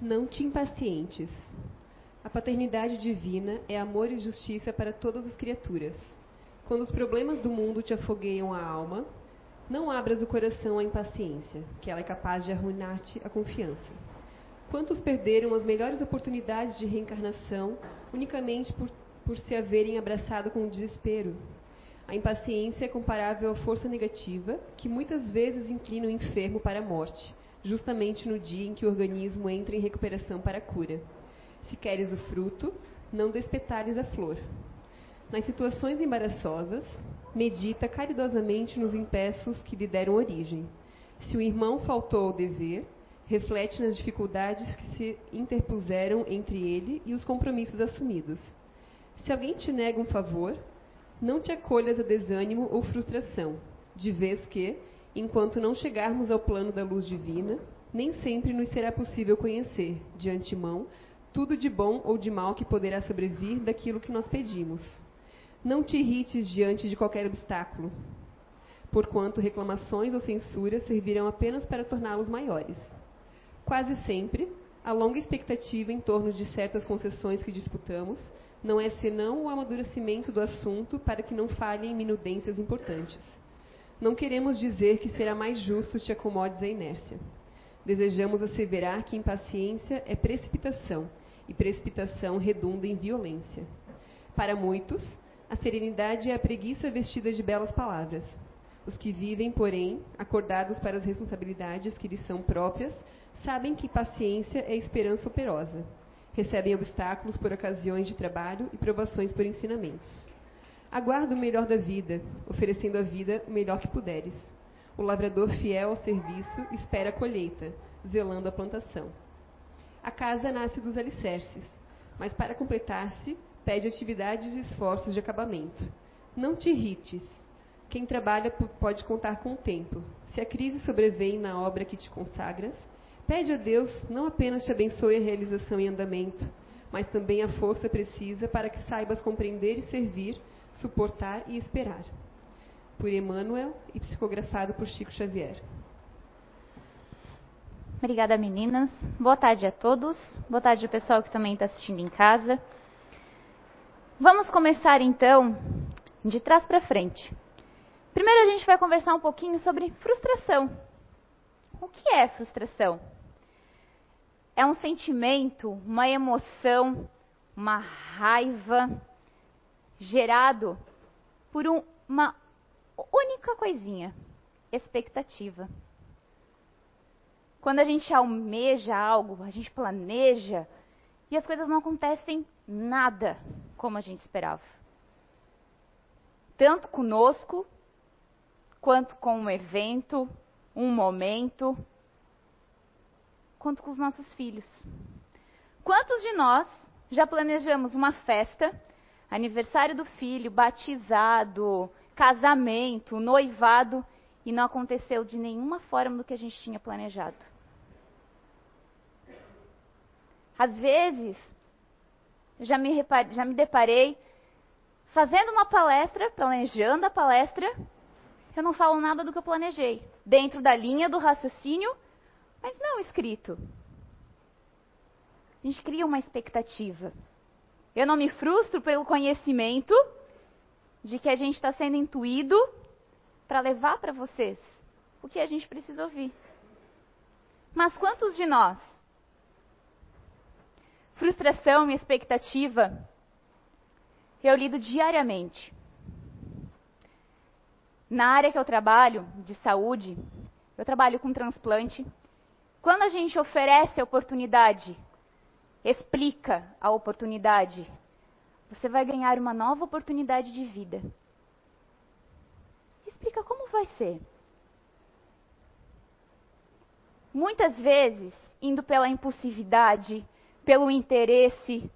Não te impacientes. A paternidade divina é amor e justiça para todas as criaturas. Quando os problemas do mundo te afogueiam a alma, não abras o coração à impaciência, que ela é capaz de arruinar-te a confiança. Quantos perderam as melhores oportunidades de reencarnação unicamente por, por se haverem abraçado com o desespero? A impaciência é comparável à força negativa, que muitas vezes inclina o enfermo para a morte, justamente no dia em que o organismo entra em recuperação para a cura. Se queres o fruto, não despetares a flor. Nas situações embaraçosas, medita caridosamente nos impeços que lhe deram origem. Se o irmão faltou ao dever, reflete nas dificuldades que se interpuseram entre ele e os compromissos assumidos. Se alguém te nega um favor, não te acolhas a desânimo ou frustração, de vez que, enquanto não chegarmos ao plano da luz divina, nem sempre nos será possível conhecer, de antemão, tudo de bom ou de mal que poderá sobrevir daquilo que nós pedimos. Não te irrites diante de qualquer obstáculo, porquanto reclamações ou censuras servirão apenas para torná-los maiores. Quase sempre, a longa expectativa em torno de certas concessões que disputamos não é senão o amadurecimento do assunto para que não falhem minudências importantes. Não queremos dizer que será mais justo te acomodes à inércia. Desejamos asseverar que impaciência é precipitação, e precipitação redunda em violência. Para muitos, a serenidade é a preguiça vestida de belas palavras. Os que vivem, porém, acordados para as responsabilidades que lhes são próprias, sabem que paciência é esperança operosa. Recebem obstáculos por ocasiões de trabalho e provações por ensinamentos. Aguarda o melhor da vida, oferecendo à vida o melhor que puderes. O lavrador fiel ao serviço espera a colheita, zelando a plantação. A casa nasce dos alicerces, mas para completar-se, pede atividades e esforços de acabamento. Não te irrites. Quem trabalha pode contar com o tempo. Se a crise sobrevém na obra que te consagras, pede a Deus não apenas te abençoe a realização em andamento, mas também a força precisa para que saibas compreender e servir, suportar e esperar. Por Emmanuel e psicografado por Chico Xavier. Obrigada, meninas. Boa tarde a todos. Boa tarde ao pessoal que também está assistindo em casa. Vamos começar então de trás para frente. Primeiro a gente vai conversar um pouquinho sobre frustração. O que é frustração? É um sentimento, uma emoção, uma raiva gerado por um, uma única coisinha: expectativa. Quando a gente almeja algo, a gente planeja e as coisas não acontecem nada como a gente esperava. Tanto conosco, quanto com um evento, um momento, quanto com os nossos filhos. Quantos de nós já planejamos uma festa, aniversário do filho, batizado, casamento, noivado, e não aconteceu de nenhuma forma do que a gente tinha planejado? Às vezes, já me, já me deparei fazendo uma palestra, planejando a palestra, eu não falo nada do que eu planejei, dentro da linha do raciocínio, mas não escrito. A gente cria uma expectativa. Eu não me frustro pelo conhecimento de que a gente está sendo intuído para levar para vocês o que a gente precisa ouvir. Mas quantos de nós frustração e expectativa, eu lido diariamente. Na área que eu trabalho, de saúde, eu trabalho com transplante. Quando a gente oferece a oportunidade, explica a oportunidade, você vai ganhar uma nova oportunidade de vida. Explica como vai ser. Muitas vezes, indo pela impulsividade, pelo interesse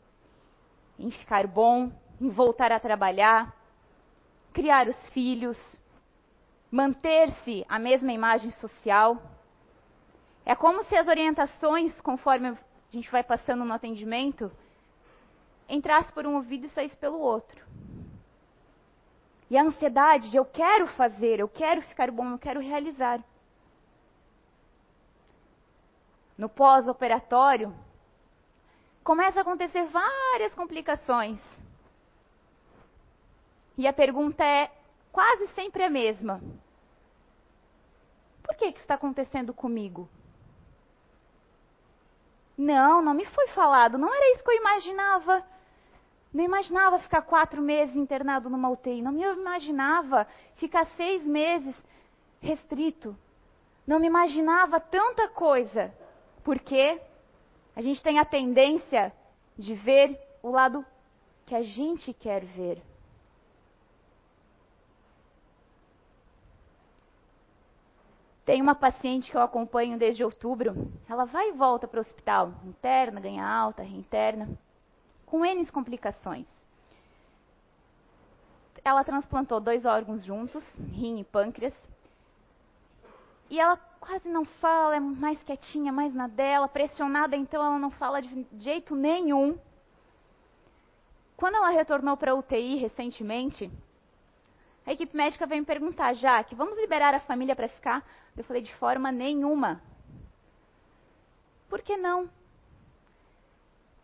em ficar bom, em voltar a trabalhar, criar os filhos, manter-se a mesma imagem social. É como se as orientações, conforme a gente vai passando no atendimento, entrasse por um ouvido e saísse pelo outro. E a ansiedade de eu quero fazer, eu quero ficar bom, eu quero realizar. No pós-operatório, começa a acontecer várias complicações. E a pergunta é quase sempre a mesma: Por que, que isso está acontecendo comigo? Não, não me foi falado, não era isso que eu imaginava. Não imaginava ficar quatro meses internado numa UTI, não me imaginava ficar seis meses restrito. Não me imaginava tanta coisa. Porque a gente tem a tendência de ver o lado que a gente quer ver. Tem uma paciente que eu acompanho desde outubro. Ela vai e volta para o hospital, interna, ganha alta, reinterna, com N complicações. Ela transplantou dois órgãos juntos, rim e pâncreas. E ela quase não fala, é mais quietinha, mais na dela, pressionada, então ela não fala de jeito nenhum. Quando ela retornou para a UTI recentemente, a equipe médica veio me perguntar, Jaque, vamos liberar a família para ficar? Eu falei, de forma nenhuma. Por que não?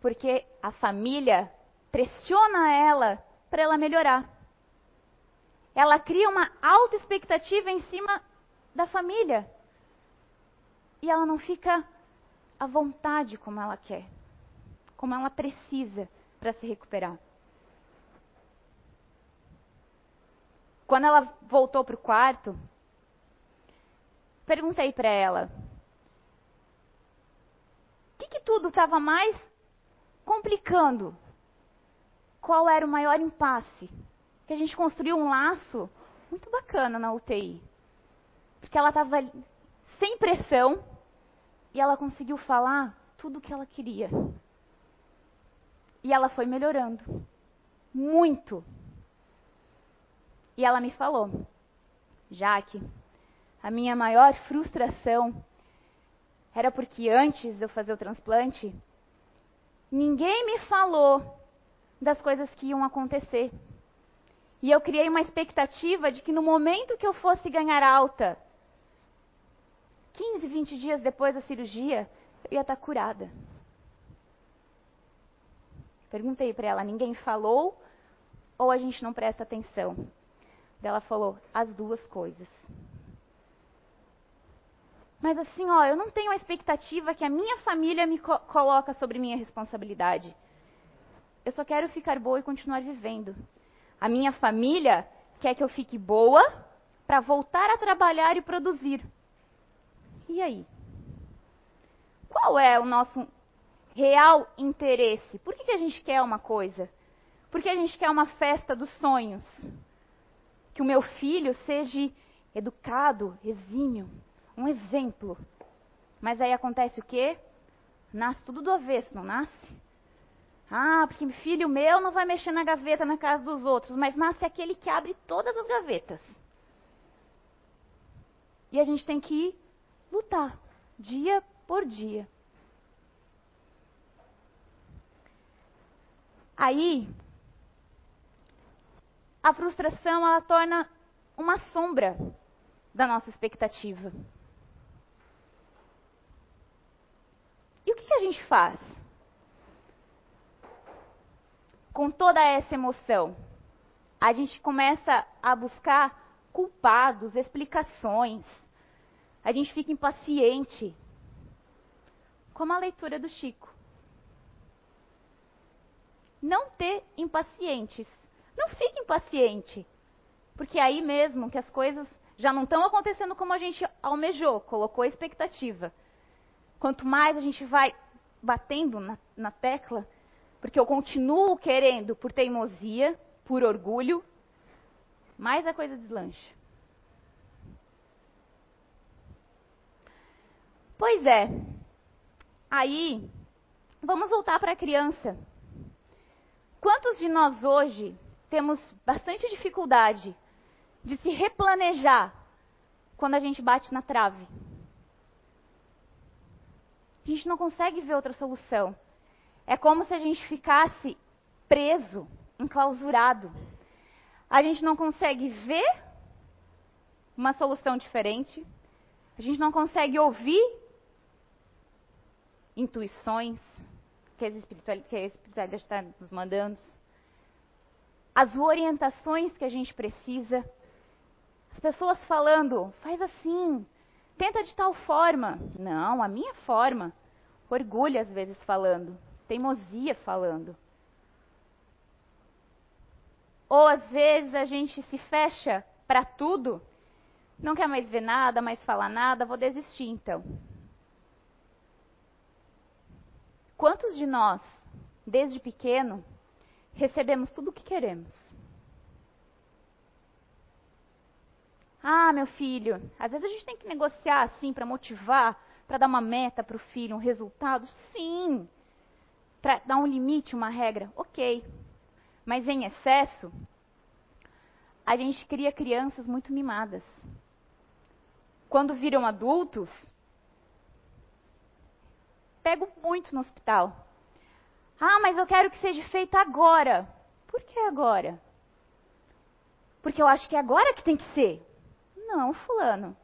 Porque a família pressiona ela para ela melhorar. Ela cria uma alta expectativa em cima da família. E ela não fica à vontade como ela quer, como ela precisa para se recuperar. Quando ela voltou para o quarto, perguntei para ela: o que, que tudo estava mais complicando? Qual era o maior impasse? Que a gente construiu um laço muito bacana na UTI. Porque ela estava sem pressão e ela conseguiu falar tudo o que ela queria. E ela foi melhorando. Muito. E ela me falou: Jaque, a minha maior frustração era porque antes de eu fazer o transplante, ninguém me falou das coisas que iam acontecer. E eu criei uma expectativa de que no momento que eu fosse ganhar alta, 15, 20 dias depois da cirurgia, eu ia estar curada. Perguntei para ela: ninguém falou ou a gente não presta atenção? Ela falou as duas coisas. Mas assim, ó, eu não tenho a expectativa que a minha família me co coloca sobre minha responsabilidade. Eu só quero ficar boa e continuar vivendo. A minha família quer que eu fique boa para voltar a trabalhar e produzir. E aí? Qual é o nosso real interesse? Por que, que a gente quer uma coisa? Por que a gente quer uma festa dos sonhos? Que o meu filho seja educado, exímio, um exemplo. Mas aí acontece o quê? Nasce tudo do avesso, não nasce? Ah, porque filho meu não vai mexer na gaveta na casa dos outros, mas nasce aquele que abre todas as gavetas. E a gente tem que lutar, dia por dia. Aí, a frustração ela torna uma sombra da nossa expectativa. E o que, que a gente faz? Com toda essa emoção, a gente começa a buscar culpados, explicações. A gente fica impaciente. Como a leitura do Chico. Não ter impacientes não fique impaciente. Porque é aí mesmo que as coisas já não estão acontecendo como a gente almejou, colocou a expectativa. Quanto mais a gente vai batendo na, na tecla, porque eu continuo querendo por teimosia, por orgulho, mais a coisa deslancha. Pois é. Aí, vamos voltar para a criança. Quantos de nós hoje temos bastante dificuldade de se replanejar quando a gente bate na trave. A gente não consegue ver outra solução. É como se a gente ficasse preso, enclausurado. A gente não consegue ver uma solução diferente. A gente não consegue ouvir intuições, que a espiritualidade está nos mandando, as orientações que a gente precisa, as pessoas falando, faz assim, tenta de tal forma. Não, a minha forma. Orgulho às vezes falando, teimosia falando. Ou às vezes a gente se fecha para tudo, não quer mais ver nada, mais falar nada, vou desistir então. Quantos de nós, desde pequeno, recebemos tudo o que queremos? Ah, meu filho, às vezes a gente tem que negociar assim para motivar, para dar uma meta para o filho, um resultado. Sim. Para dar um limite, uma regra. Ok. Mas em excesso, a gente cria crianças muito mimadas. Quando viram adultos, pego muito no hospital. Ah, mas eu quero que seja feita agora. Por que agora? Porque eu acho que é agora que tem que ser. Não, fulano.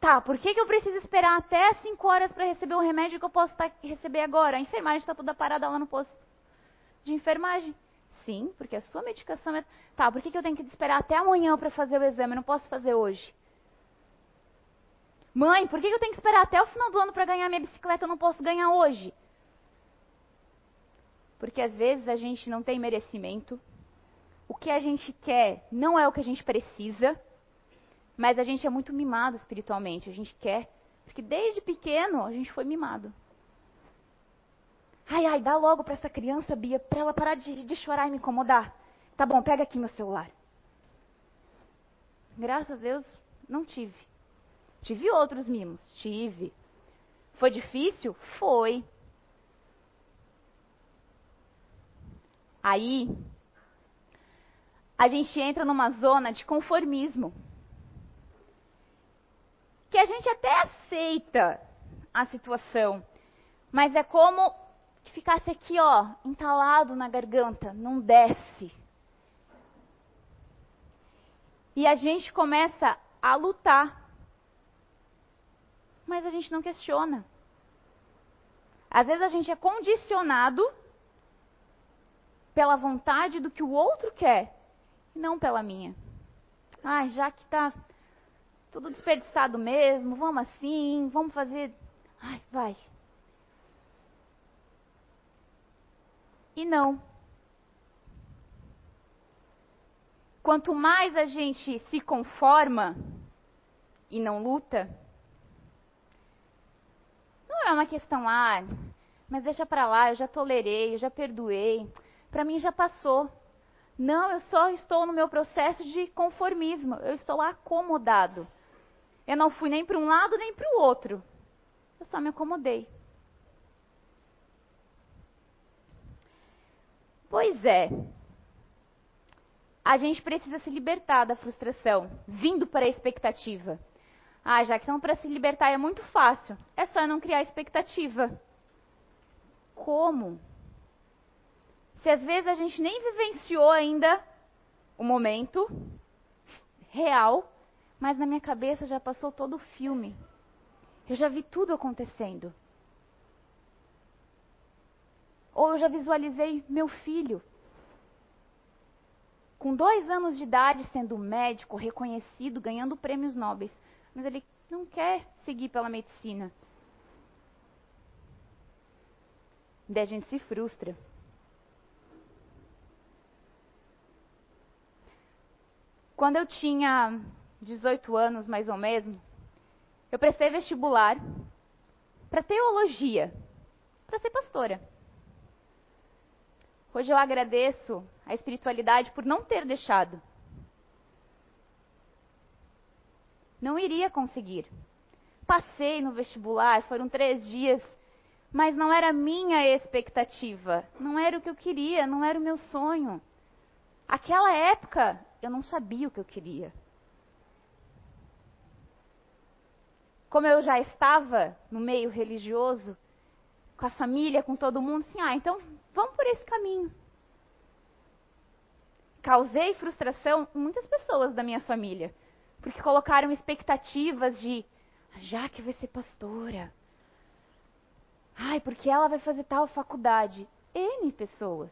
Tá, por que, que eu preciso esperar até 5 horas para receber o remédio que eu posso tá, receber agora? A enfermagem está toda parada lá no posto de enfermagem. Sim, porque a sua medicação é. Tá, por que, que eu tenho que esperar até amanhã para fazer o exame? Eu não posso fazer hoje. Mãe, por que, que eu tenho que esperar até o final do ano para ganhar minha bicicleta? Eu não posso ganhar hoje. Porque às vezes a gente não tem merecimento. O que a gente quer não é o que a gente precisa. Mas a gente é muito mimado espiritualmente. A gente quer. Porque desde pequeno a gente foi mimado. Ai, ai, dá logo para essa criança, Bia, para ela parar de, de chorar e me incomodar. Tá bom, pega aqui meu celular. Graças a Deus, não tive. Tive outros mimos, tive. Foi difícil? Foi. Aí, a gente entra numa zona de conformismo. Que a gente até aceita a situação, mas é como que ficasse aqui, ó, entalado na garganta, não desce. E a gente começa a lutar. Mas a gente não questiona. Às vezes a gente é condicionado pela vontade do que o outro quer, não pela minha. Ah, já que tá tudo desperdiçado mesmo, vamos assim, vamos fazer. Ai, vai. e não. Quanto mais a gente se conforma e não luta, não é uma questão, ah, mas deixa para lá, eu já tolerei, eu já perdoei, para mim já passou. Não, eu só estou no meu processo de conformismo, eu estou acomodado. Eu não fui nem para um lado nem para o outro. Eu só me acomodei. Pois é. A gente precisa se libertar da frustração, vindo para a expectativa. Ah, já que não para se libertar é muito fácil. É só não criar expectativa. Como? Se às vezes a gente nem vivenciou ainda o momento real, mas na minha cabeça já passou todo o filme. Eu já vi tudo acontecendo. Ou eu já visualizei meu filho com dois anos de idade sendo médico, reconhecido, ganhando prêmios nobres. Mas ele não quer seguir pela medicina. Daí a gente se frustra. Quando eu tinha 18 anos, mais ou menos, eu prestei vestibular para teologia, para ser pastora. Hoje eu agradeço a espiritualidade por não ter deixado. Não iria conseguir. Passei no vestibular, foram três dias, mas não era minha expectativa, não era o que eu queria, não era o meu sonho. Aquela época eu não sabia o que eu queria. Como eu já estava no meio religioso, com a família, com todo mundo, assim, ah, então vamos por esse caminho. Causei frustração em muitas pessoas da minha família, porque colocaram expectativas de, já que vai ser pastora. Ai, porque ela vai fazer tal faculdade. N pessoas.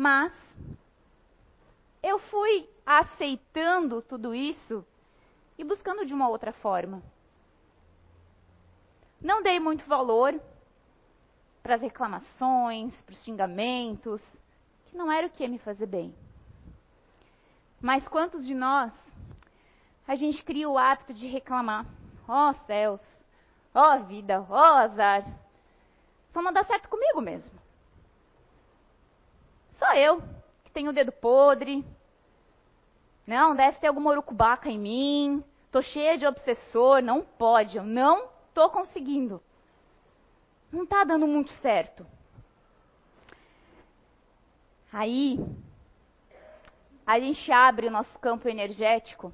Mas eu fui aceitando tudo isso e buscando de uma outra forma. Não dei muito valor para as reclamações, para os xingamentos, que não era o que ia me fazer bem. Mas quantos de nós a gente cria o hábito de reclamar? Ó oh, céus, ó oh, vida, ó oh, azar. Só não dá certo comigo mesmo. Só eu, que tenho o dedo podre. Não, deve ter alguma urucubaca em mim. Tô cheia de obsessor, não pode, eu não tô conseguindo. Não tá dando muito certo. Aí, a gente abre o nosso campo energético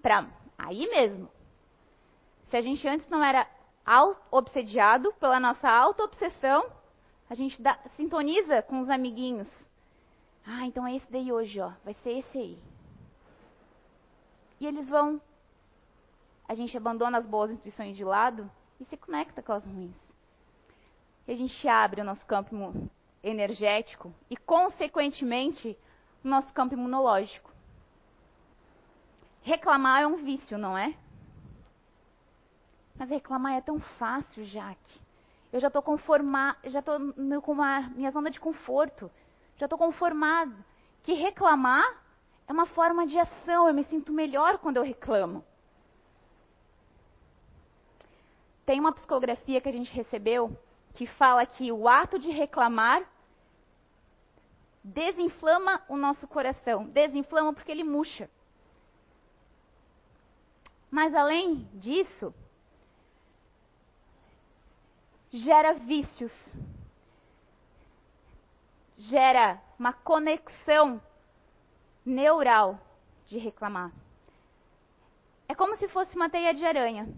para aí mesmo. Se a gente antes não era obsediado pela nossa auto-obsessão, a gente dá, sintoniza com os amiguinhos. Ah, então é esse daí hoje, ó. Vai ser esse aí. E eles vão. A gente abandona as boas intuições de lado e se conecta com as ruins. E a gente abre o nosso campo energético e, consequentemente, o nosso campo imunológico. Reclamar é um vício, não é? Mas reclamar é tão fácil, Jaque. Eu já estou conformado, já estou com uma minha zona de conforto. Já estou conformado que reclamar é uma forma de ação. Eu me sinto melhor quando eu reclamo. Tem uma psicografia que a gente recebeu que fala que o ato de reclamar desinflama o nosso coração. Desinflama porque ele murcha. Mas além disso, gera vícios, gera uma conexão neural de reclamar. É como se fosse uma teia de aranha.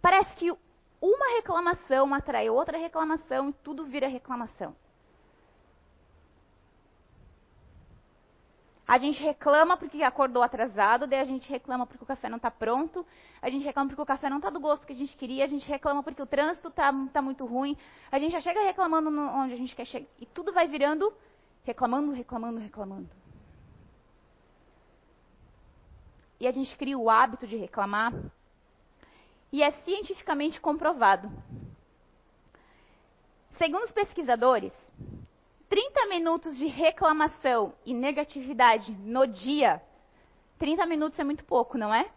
Parece que uma reclamação atrai outra reclamação e tudo vira reclamação. A gente reclama porque acordou atrasado, daí a gente reclama porque o café não está pronto, a gente reclama porque o café não está do gosto que a gente queria, a gente reclama porque o trânsito está tá muito ruim, a gente já chega reclamando onde a gente quer chegar. E tudo vai virando reclamando, reclamando, reclamando. E a gente cria o hábito de reclamar, e é cientificamente comprovado. Segundo os pesquisadores, 30 minutos de reclamação e negatividade no dia, 30 minutos é muito pouco, não é?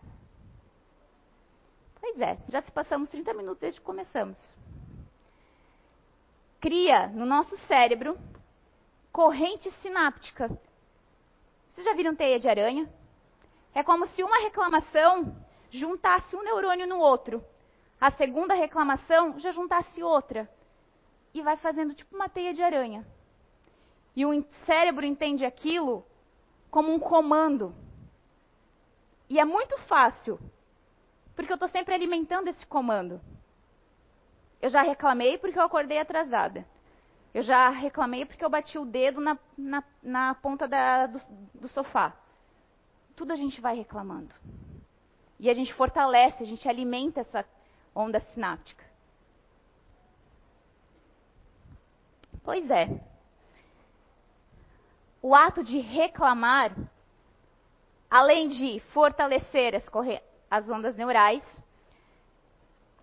Pois é, já se passamos 30 minutos desde que começamos. Cria no nosso cérebro corrente sináptica. Vocês já viram teia de aranha? É como se uma reclamação juntasse um neurônio no outro. A segunda reclamação já juntasse outra. E vai fazendo tipo uma teia de aranha. E o cérebro entende aquilo como um comando. E é muito fácil, porque eu estou sempre alimentando esse comando. Eu já reclamei porque eu acordei atrasada. Eu já reclamei porque eu bati o dedo na, na, na ponta da, do, do sofá. Tudo a gente vai reclamando. E a gente fortalece, a gente alimenta essa onda sináptica. Pois é o ato de reclamar, além de fortalecer as, as ondas neurais,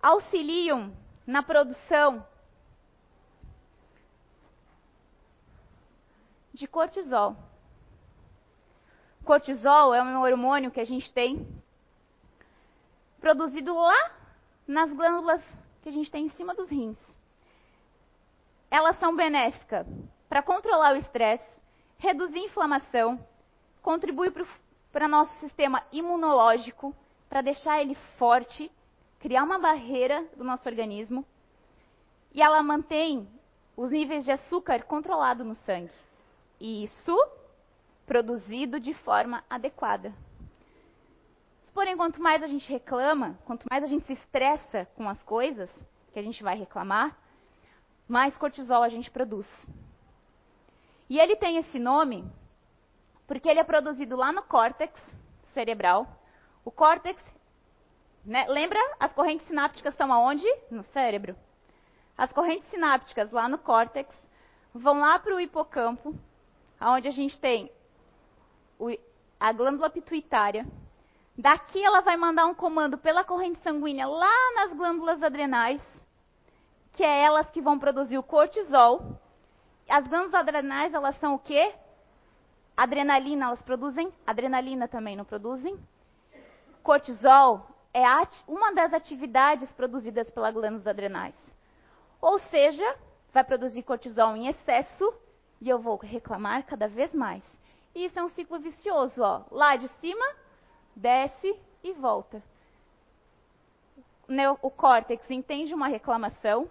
auxiliam na produção de cortisol. Cortisol é um hormônio que a gente tem produzido lá nas glândulas que a gente tem em cima dos rins. Elas são benéficas para controlar o estresse, reduzir inflamação, contribui para o nosso sistema imunológico, para deixar ele forte, criar uma barreira do nosso organismo, e ela mantém os níveis de açúcar controlados no sangue. E isso produzido de forma adequada. Porém, quanto mais a gente reclama, quanto mais a gente se estressa com as coisas que a gente vai reclamar, mais cortisol a gente produz. E ele tem esse nome porque ele é produzido lá no córtex cerebral, O córtex, né, lembra? As correntes sinápticas estão aonde? No cérebro. As correntes sinápticas lá no córtex vão lá para o hipocampo, onde a gente tem a glândula pituitária. Daqui ela vai mandar um comando pela corrente sanguínea lá nas glândulas adrenais, que é elas que vão produzir o cortisol. As glândulas adrenais, elas são o quê? Adrenalina, elas produzem? Adrenalina também não produzem? Cortisol é uma das atividades produzidas pelas glândulas adrenais. Ou seja, vai produzir cortisol em excesso e eu vou reclamar cada vez mais. E isso é um ciclo vicioso, ó. Lá de cima, desce e volta. O córtex entende uma reclamação,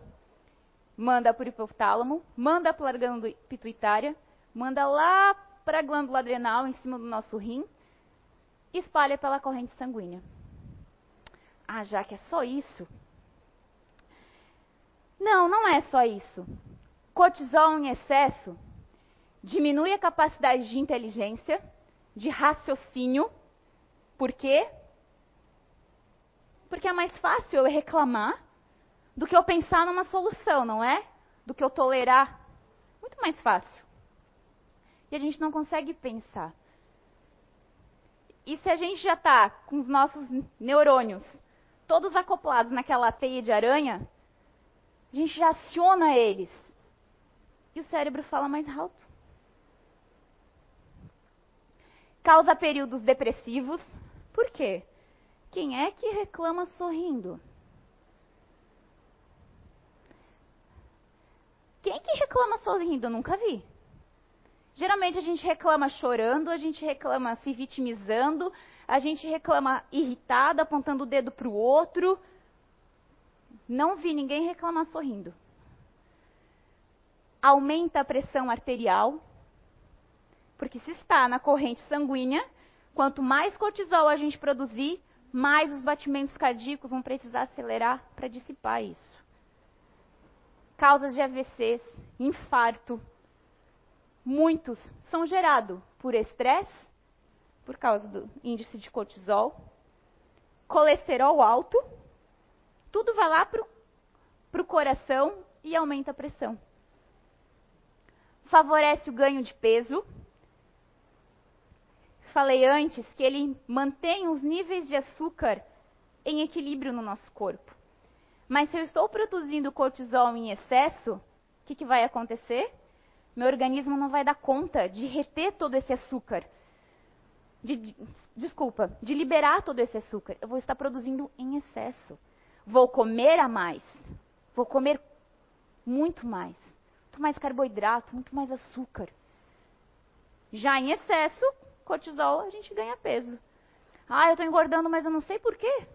manda para o hipotálamo, manda para a glândula pituitária, manda lá para a glândula adrenal, em cima do nosso rim, e espalha pela corrente sanguínea. Ah, já que é só isso? Não, não é só isso. Cortisol em excesso diminui a capacidade de inteligência, de raciocínio. Por quê? Porque é mais fácil eu reclamar do que eu pensar numa solução, não é? Do que eu tolerar. Muito mais fácil. E a gente não consegue pensar. E se a gente já está com os nossos neurônios todos acoplados naquela teia de aranha, a gente já aciona eles. E o cérebro fala mais alto. Causa períodos depressivos. Por quê? Quem é que reclama sorrindo? Quem que reclama sorrindo? Eu nunca vi. Geralmente a gente reclama chorando, a gente reclama se vitimizando, a gente reclama irritado, apontando o dedo para o outro. Não vi ninguém reclamar sorrindo. Aumenta a pressão arterial, porque se está na corrente sanguínea, quanto mais cortisol a gente produzir, mais os batimentos cardíacos vão precisar acelerar para dissipar isso. Causas de AVCs, infarto, muitos são gerados por estresse, por causa do índice de cortisol, colesterol alto, tudo vai lá para o coração e aumenta a pressão. Favorece o ganho de peso, falei antes que ele mantém os níveis de açúcar em equilíbrio no nosso corpo. Mas se eu estou produzindo cortisol em excesso, o que, que vai acontecer? Meu organismo não vai dar conta de reter todo esse açúcar. De, de, desculpa, de liberar todo esse açúcar. Eu vou estar produzindo em excesso. Vou comer a mais. Vou comer muito mais. Muito mais carboidrato, muito mais açúcar. Já em excesso, cortisol, a gente ganha peso. Ah, eu estou engordando, mas eu não sei por quê.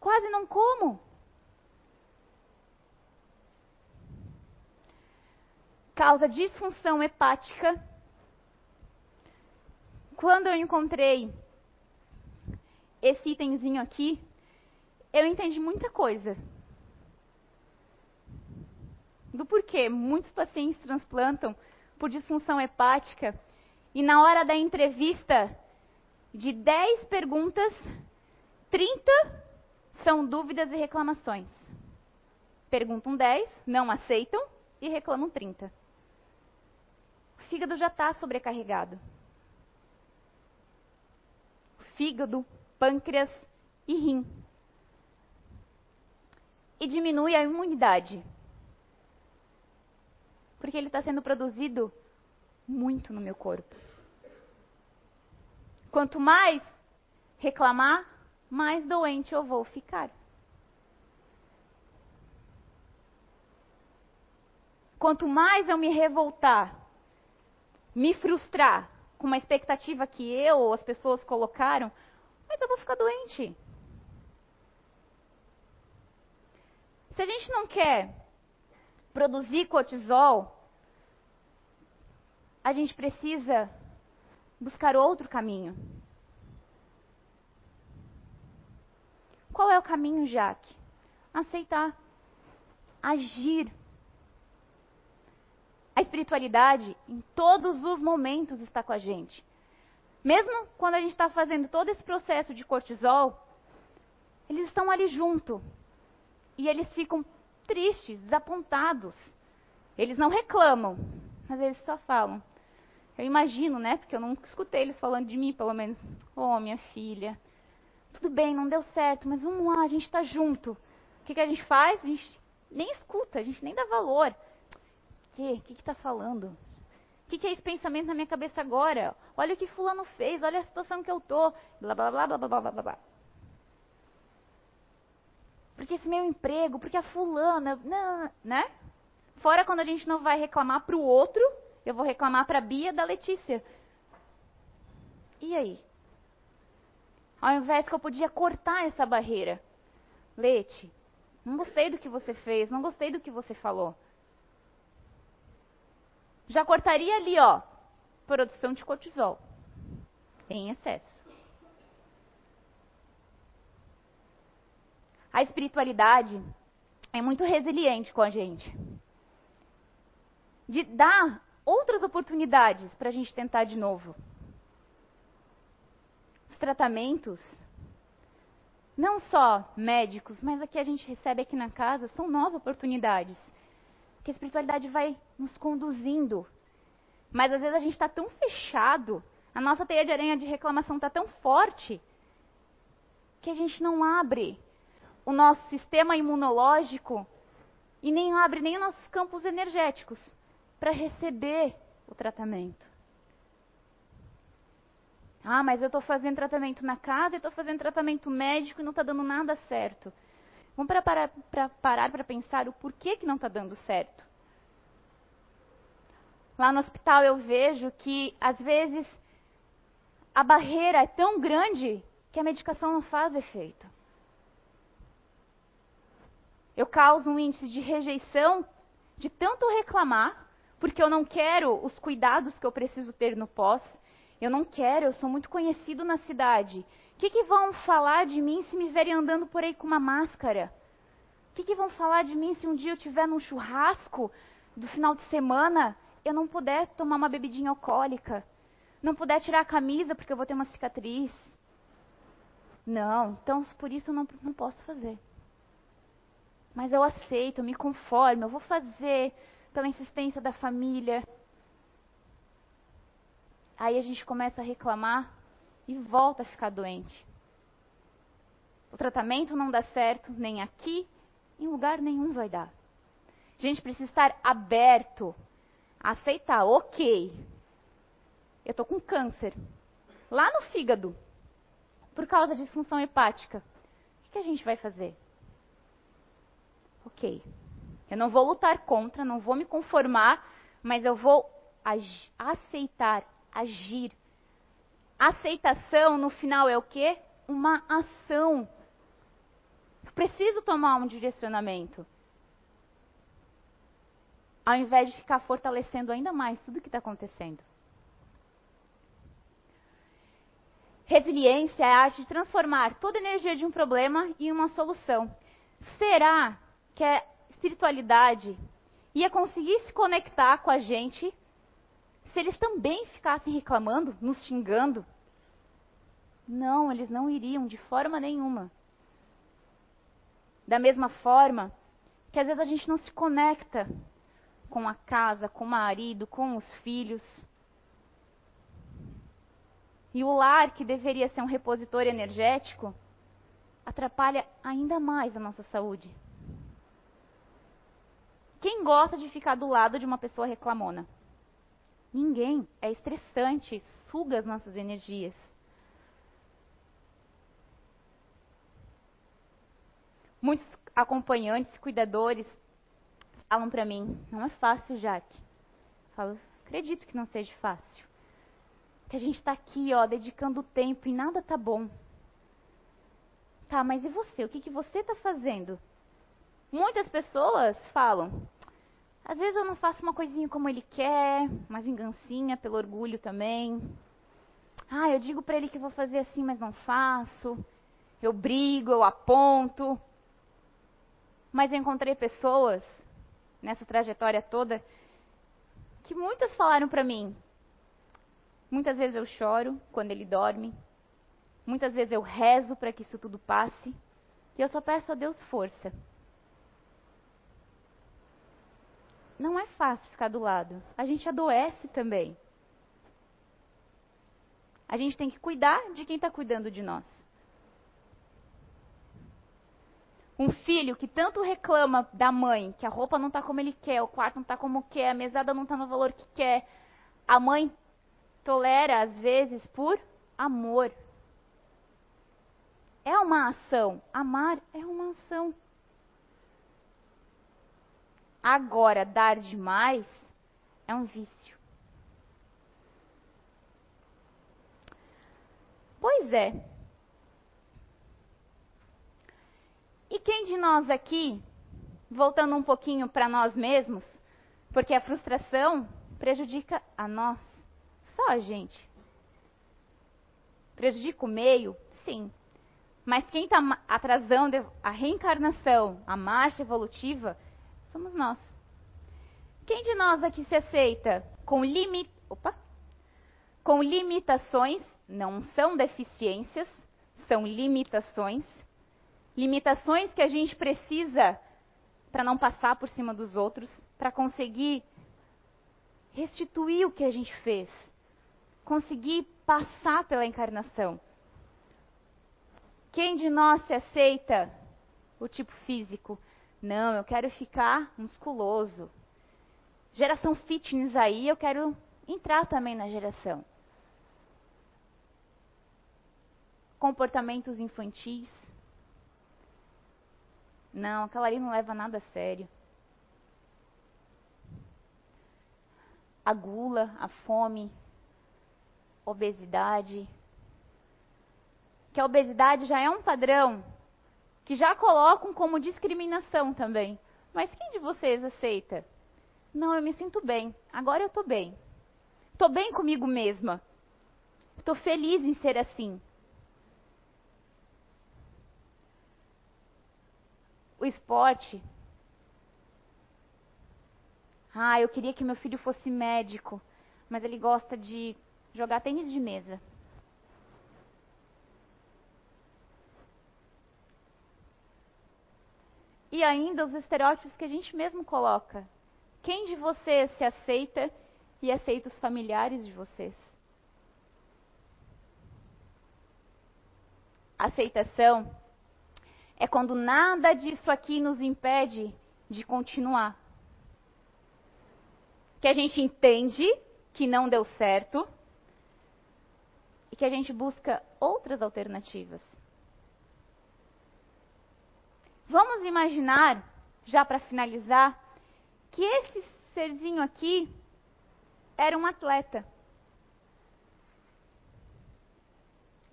Quase não como. Causa disfunção hepática. Quando eu encontrei esse itemzinho aqui, eu entendi muita coisa. Do porquê muitos pacientes transplantam por disfunção hepática e na hora da entrevista, de 10 perguntas, 30 são dúvidas e reclamações. Perguntam 10, não aceitam e reclamam 30. O fígado já está sobrecarregado. Fígado, pâncreas e rim. E diminui a imunidade. Porque ele está sendo produzido muito no meu corpo. Quanto mais reclamar, mais doente eu vou ficar. Quanto mais eu me revoltar, me frustrar com uma expectativa que eu ou as pessoas colocaram, mais eu vou ficar doente. Se a gente não quer produzir cortisol, a gente precisa buscar outro caminho. Qual é o caminho, Jaque? Aceitar. Agir. A espiritualidade, em todos os momentos, está com a gente. Mesmo quando a gente está fazendo todo esse processo de cortisol, eles estão ali junto. E eles ficam tristes, desapontados. Eles não reclamam, mas eles só falam. Eu imagino, né? Porque eu nunca escutei eles falando de mim, pelo menos. Oh, minha filha, tudo bem, não deu certo, mas vamos lá, a gente está junto. O que, que a gente faz? A gente nem escuta, a gente nem dá valor. O que? O que está falando? O que, que é esse pensamento na minha cabeça agora? Olha o que fulano fez, olha a situação que eu tô. Blá, blá, blá, blá, blá, blá, blá, blá. Porque esse meu emprego, porque a fulana, não, né? Fora quando a gente não vai reclamar para o outro, eu vou reclamar para a Bia da Letícia. E aí? Ao invés que eu podia cortar essa barreira. Lete, não gostei do que você fez, não gostei do que você falou já cortaria ali, ó, produção de cortisol em excesso. A espiritualidade é muito resiliente com a gente. De dar outras oportunidades para a gente tentar de novo. Os tratamentos, não só médicos, mas a que a gente recebe aqui na casa, são novas oportunidades que a espiritualidade vai nos conduzindo. Mas às vezes a gente está tão fechado, a nossa teia de aranha de reclamação está tão forte, que a gente não abre o nosso sistema imunológico e nem abre nem os nossos campos energéticos para receber o tratamento. Ah, mas eu estou fazendo tratamento na casa, estou fazendo tratamento médico e não está dando nada certo. Vamos para parar para pensar o porquê que não está dando certo. Lá no hospital eu vejo que às vezes a barreira é tão grande que a medicação não faz efeito. Eu causo um índice de rejeição de tanto reclamar, porque eu não quero os cuidados que eu preciso ter no pós. Eu não quero, eu sou muito conhecido na cidade. O que, que vão falar de mim se me verem andando por aí com uma máscara? O que, que vão falar de mim se um dia eu estiver num churrasco do final de semana eu não puder tomar uma bebidinha alcoólica? Não puder tirar a camisa porque eu vou ter uma cicatriz? Não, então por isso eu não, não posso fazer. Mas eu aceito, eu me conformo, eu vou fazer pela insistência da família. Aí a gente começa a reclamar e volta a ficar doente. O tratamento não dá certo, nem aqui, em lugar nenhum vai dar. A gente precisa estar aberto a aceitar, ok. Eu estou com câncer. Lá no fígado. Por causa de disfunção hepática. O que a gente vai fazer? Ok. Eu não vou lutar contra, não vou me conformar, mas eu vou aceitar, agir Aceitação, no final, é o quê? Uma ação. Eu preciso tomar um direcionamento. Ao invés de ficar fortalecendo ainda mais tudo o que está acontecendo. Resiliência é a arte de transformar toda a energia de um problema em uma solução. Será que a espiritualidade ia conseguir se conectar com a gente se eles também ficassem reclamando, nos xingando, não, eles não iriam de forma nenhuma. Da mesma forma que às vezes a gente não se conecta com a casa, com o marido, com os filhos. E o lar, que deveria ser um repositório energético, atrapalha ainda mais a nossa saúde. Quem gosta de ficar do lado de uma pessoa reclamona? Ninguém. É estressante, suga as nossas energias. Muitos acompanhantes, cuidadores, falam para mim: não é fácil, Jaque. Eu falo: acredito que não seja fácil. Que a gente está aqui, ó, dedicando tempo e nada tá bom. Tá, mas e você? O que, que você está fazendo? Muitas pessoas falam: às vezes eu não faço uma coisinha como ele quer, uma vingancinha pelo orgulho também. Ah, eu digo para ele que vou fazer assim, mas não faço. Eu brigo, eu aponto. Mas eu encontrei pessoas nessa trajetória toda que muitas falaram para mim: Muitas vezes eu choro quando ele dorme. Muitas vezes eu rezo para que isso tudo passe. E eu só peço a Deus força. Não é fácil ficar do lado. A gente adoece também. A gente tem que cuidar de quem está cuidando de nós. Um filho que tanto reclama da mãe, que a roupa não está como ele quer, o quarto não está como quer, a mesada não está no valor que quer. A mãe tolera, às vezes, por amor. É uma ação. Amar é uma ação. Agora, dar demais é um vício. Pois é. E quem de nós aqui, voltando um pouquinho para nós mesmos, porque a frustração prejudica a nós, só a gente. Prejudica o meio? Sim. Mas quem está atrasando a reencarnação, a marcha evolutiva, somos nós. Quem de nós aqui se aceita com. Opa. com limitações, não são deficiências, são limitações, limitações que a gente precisa para não passar por cima dos outros, para conseguir restituir o que a gente fez, conseguir passar pela encarnação. Quem de nós se aceita o tipo físico? Não, eu quero ficar musculoso. Geração fitness aí, eu quero entrar também na geração. Comportamentos infantis. Não, aquela ali não leva nada a sério. A gula, a fome, obesidade. Que a obesidade já é um padrão que já colocam como discriminação também. Mas quem de vocês aceita? Não, eu me sinto bem. Agora eu estou bem. Estou bem comigo mesma. Estou feliz em ser assim. O esporte. Ah, eu queria que meu filho fosse médico, mas ele gosta de jogar tênis de mesa. E ainda os estereótipos que a gente mesmo coloca. Quem de vocês se aceita e aceita os familiares de vocês? Aceitação é quando nada disso aqui nos impede de continuar. Que a gente entende que não deu certo e que a gente busca outras alternativas. Vamos imaginar, já para finalizar, que esse serzinho aqui era um atleta.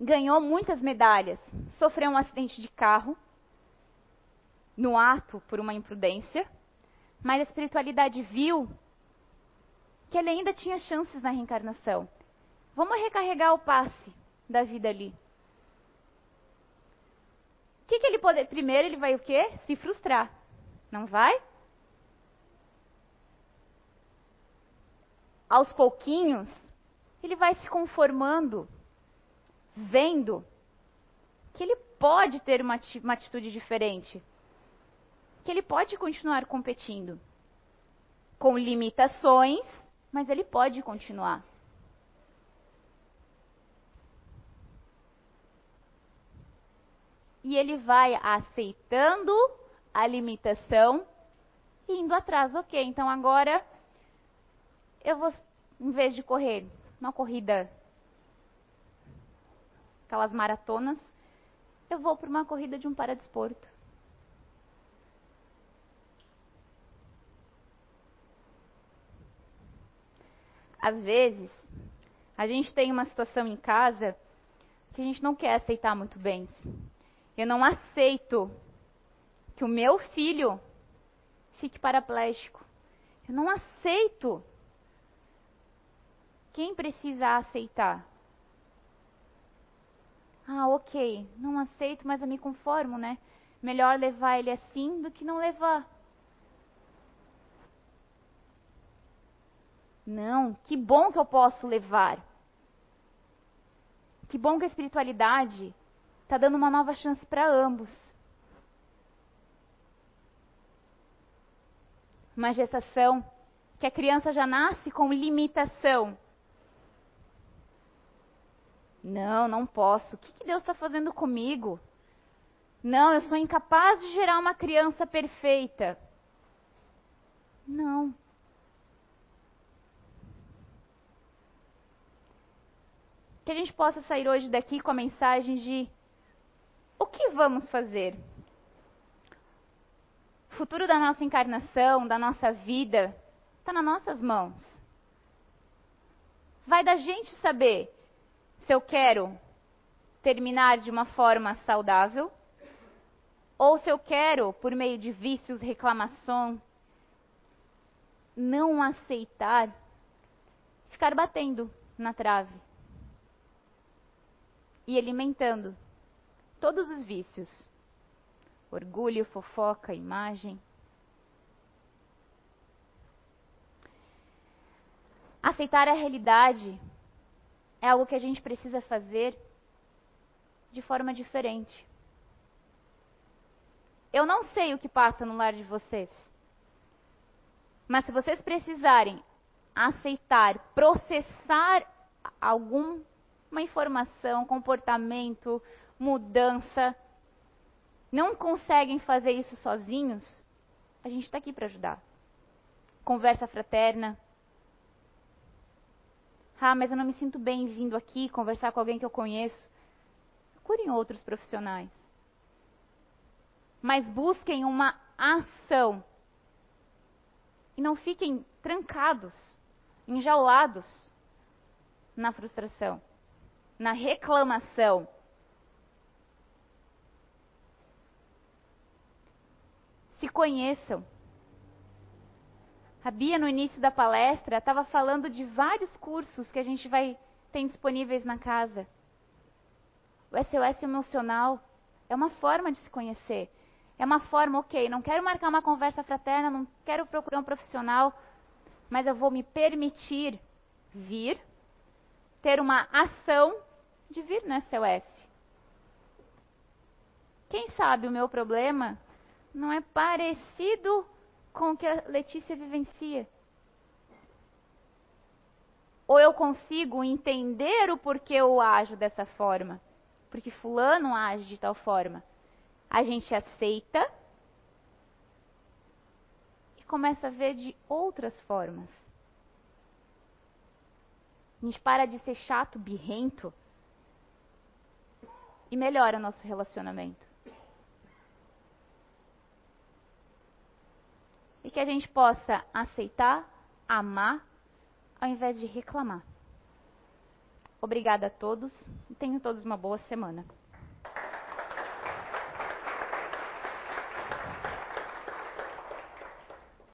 Ganhou muitas medalhas, sofreu um acidente de carro, no ato por uma imprudência, mas a espiritualidade viu que ele ainda tinha chances na reencarnação. Vamos recarregar o passe da vida ali. Que, que ele pode. Primeiro ele vai o quê? Se frustrar. Não vai? Aos pouquinhos, ele vai se conformando, vendo que ele pode ter uma, uma atitude diferente que ele pode continuar competindo. Com limitações, mas ele pode continuar. E ele vai aceitando a limitação indo atrás. Ok, então agora eu vou, em vez de correr uma corrida, aquelas maratonas, eu vou para uma corrida de um paradesporto. às vezes, a gente tem uma situação em casa que a gente não quer aceitar muito bem. Eu não aceito que o meu filho fique paraplégico. Eu não aceito. Quem precisa aceitar? Ah, ok, não aceito, mas eu me conformo, né? Melhor levar ele assim do que não levar. Não, que bom que eu posso levar. Que bom que a espiritualidade está dando uma nova chance para ambos. Uma gestação que a criança já nasce com limitação. Não, não posso. O que, que Deus está fazendo comigo? Não, eu sou incapaz de gerar uma criança perfeita. Não. Que a gente possa sair hoje daqui com a mensagem de o que vamos fazer? O futuro da nossa encarnação, da nossa vida, está nas nossas mãos. Vai da gente saber se eu quero terminar de uma forma saudável ou se eu quero, por meio de vícios, reclamação, não aceitar, ficar batendo na trave e alimentando todos os vícios: orgulho, fofoca, imagem. Aceitar a realidade é algo que a gente precisa fazer de forma diferente. Eu não sei o que passa no lar de vocês. Mas se vocês precisarem aceitar, processar alguma informação, comportamento, mudança, não conseguem fazer isso sozinhos, a gente está aqui para ajudar. Conversa fraterna. Ah, mas eu não me sinto bem vindo aqui conversar com alguém que eu conheço. Procurem outros profissionais. Mas busquem uma ação e não fiquem trancados, enjaulados na frustração, na reclamação. Se conheçam. A Bia, no início da palestra, estava falando de vários cursos que a gente vai ter disponíveis na casa. O SOS emocional é uma forma de se conhecer. É uma forma, ok, não quero marcar uma conversa fraterna, não quero procurar um profissional, mas eu vou me permitir vir, ter uma ação de vir no SOS. Quem sabe o meu problema não é parecido com o que a Letícia vivencia. Ou eu consigo entender o porquê eu ajo dessa forma, porque fulano age de tal forma a gente aceita e começa a ver de outras formas. A gente para de ser chato, birrento e melhora o nosso relacionamento. E que a gente possa aceitar, amar, ao invés de reclamar. Obrigada a todos e tenham todos uma boa semana.